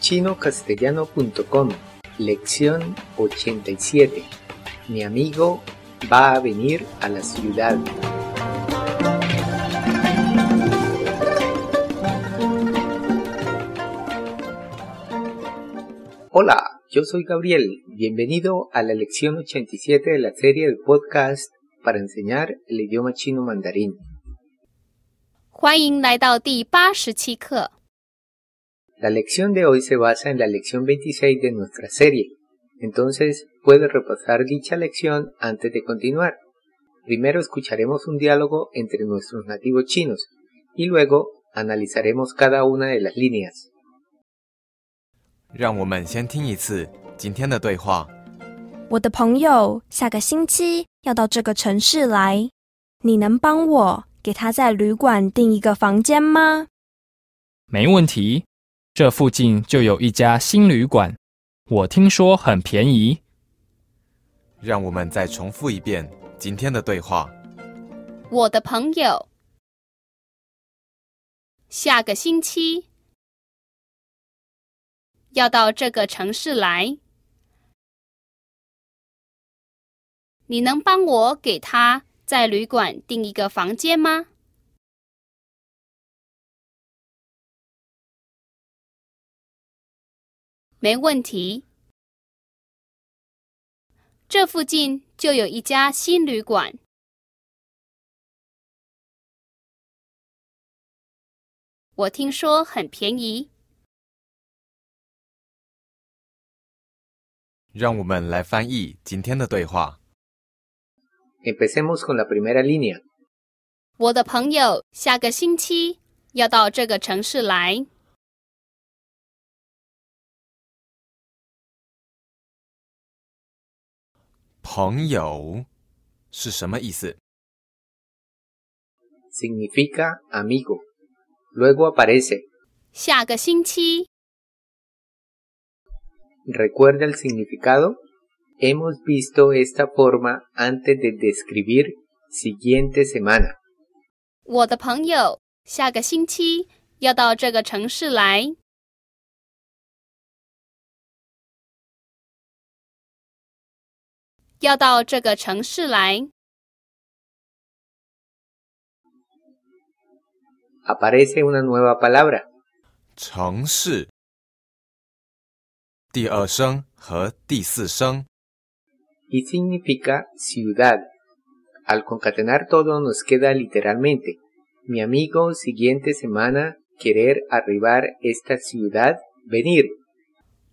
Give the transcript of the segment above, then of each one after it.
chinocastellano.com Lección 87 Mi amigo va a venir a la ciudad. Hola, yo soy Gabriel. Bienvenido a la lección 87 de la serie de podcast para enseñar el idioma chino mandarín. 欢迎来到第八十期课。 La lección de hoy se basa en la lección 26 de nuestra serie. Entonces, puedes repasar dicha lección antes de continuar. Primero escucharemos un diálogo entre nuestros nativos chinos y luego analizaremos cada una de las líneas. 让我们先听一次今天的对话。我的朋友下个星期要到这个城市来，你能帮我给他在旅馆订一个房间吗？没问题， 这附近就有一家新旅馆，我听说很便宜。让我们再重复一遍今天的对话。我的朋友下个星期要到这个城市来，你能帮我给他在旅馆订一个房间吗？没问题，这附近就有一家新旅馆。我听说很便宜。让我们来翻译今天的对话。Empecemos con la primera línea. 我的朋友下个星期要到这个城市来，朋友是什么意思？ Significa amigo. Luego aparece. 下个星期 ¿Recuerda el significado? Hemos visto esta forma antes de describir siguiente semana. 我的朋友下个星期要到这个城市来。 要到这个城市来， Aparece una nueva palabra. 城市。第二声和第四声。 y significa ciudad. Al concatenar todo nos queda literalmente, mi amigo siguiente semana querer arribar esta ciudad, venir.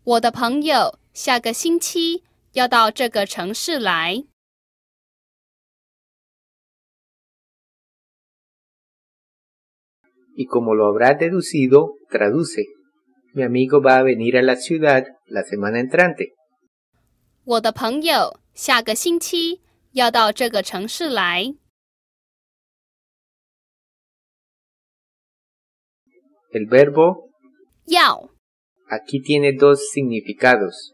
我的朋友下个星期 要到这个城市来。 Y como lo habrás deducido, traduce. Mi amigo va a venir a la ciudad la semana entrante. 我的朋友下个星期要到这个城市来。 El verbo 要 aquí tiene dos significados.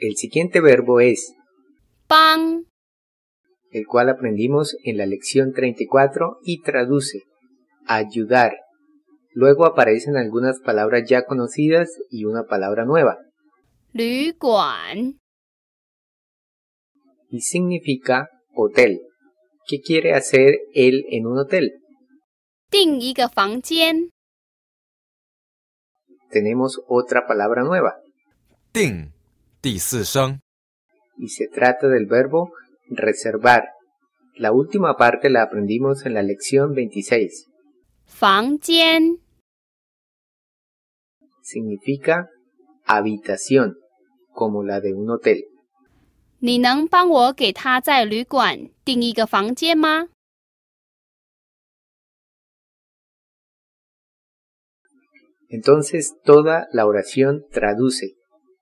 El siguiente verbo es pan, el cual aprendimos en la lección 34 y traduce ayudar. Luego aparecen algunas palabras ya conocidas y una palabra nueva. Guan. Y significa hotel. ¿Qué quiere hacer él en un hotel? Tenemos otra palabra nueva. Ting. y se trata del verbo reservar. La última parte la aprendimos en la lección 26. 房间 Significa habitación, como la de un hotel. 你能帮我给他在旅馆订一个房间吗？ Entonces toda la oración traduce.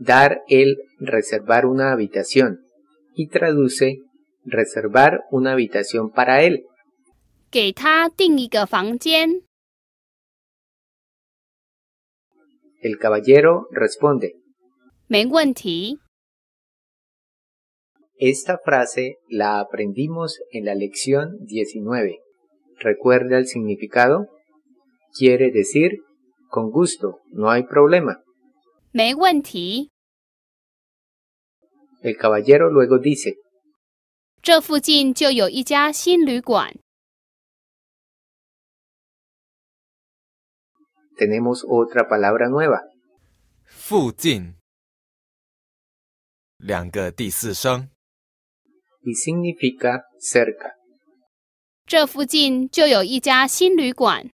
dar el reservar una habitación y traduce reservar una habitación para él. 给他订一个房间。 El caballero responde. 没问题。 Esta frase la aprendimos en la lección 19. ¿Recuerda el significado? Quiere decir con gusto, no hay problema. 没问题。El caballero luego dice, 这附近就有一家新旅馆。tenemos otra palabra nueva. 附近，两个第四声，y significa cerca. 这附近就有一家新旅馆。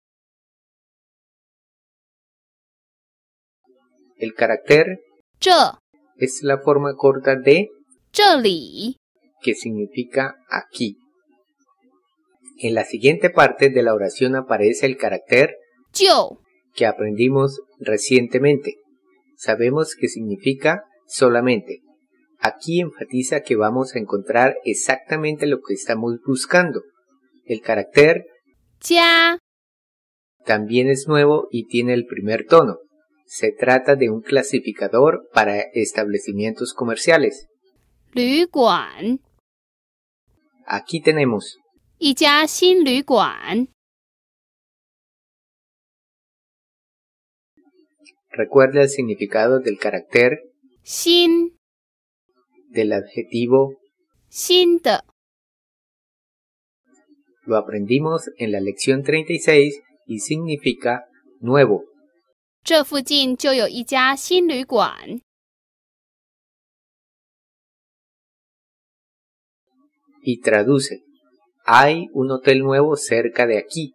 El carácter 这 es la forma corta de 这里 que significa aquí. En la siguiente parte de la oración aparece el carácter 就 que aprendimos recientemente. Sabemos que significa solamente. Aquí enfatiza que vamos a encontrar exactamente lo que estamos buscando. El carácter 家 también es nuevo y tiene el primer tono. Se trata de un clasificador para establecimientos comerciales. Aquí tenemos Recuerda el significado del carácter Xin del adjetivo Xinte. Lo aprendimos en la lección 36 y significa nuevo. 这附近就有一家新旅馆。 y traduce hay un hotel nuevo cerca de aquí.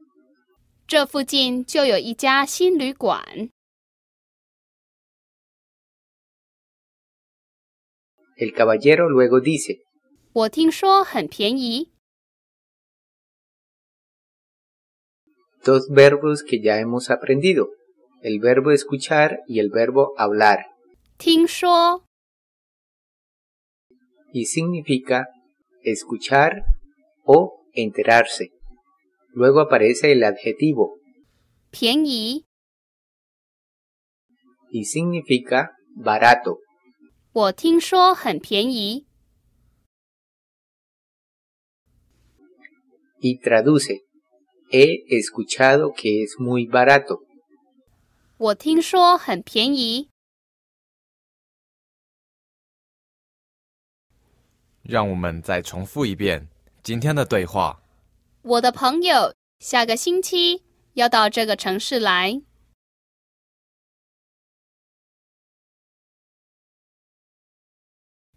这附近就有一家新旅馆。 El caballero luego dice 我听说很便宜。 dos verbos que ya hemos aprendido, el verbo escuchar y el verbo hablar, 听说 y significa escuchar o enterarse. Luego aparece el adjetivo 便宜， y significa barato. 我听说很便宜。 y traduce he escuchado que es muy barato. 我听说很便宜。让我们再重复一遍今天的对话。我的朋友下个星期要到这个城市来。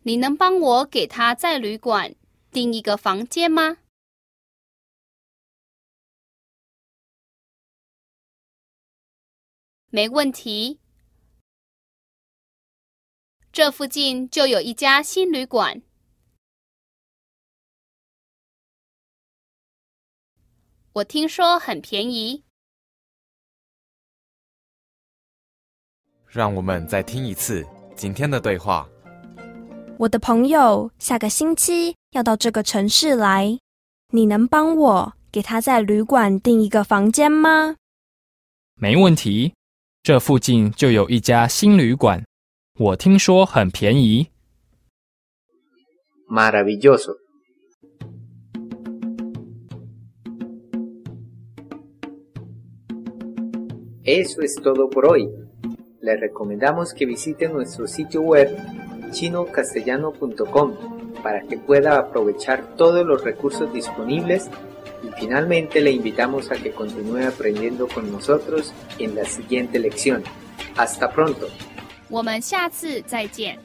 你能帮我给他在旅馆订一个房间吗？没问题。这附近就有一家新旅馆。我听说很便宜。让我们再听一次今天的对话。我的朋友下个星期要到这个城市来，你能帮我给他在旅馆订一个房间吗？没问题，这附近就有一家新旅馆，我听说很便宜。 Maravilloso. Eso es todo por hoy. Les recomendamos que visiten nuestro sitio web chinocastellano.com para que pueda aprovechar todos los recursos disponibles y finalmente le invitamos a que continúe aprendiendo con nosotros en la siguiente lección. Hasta pronto. 我们下次再见。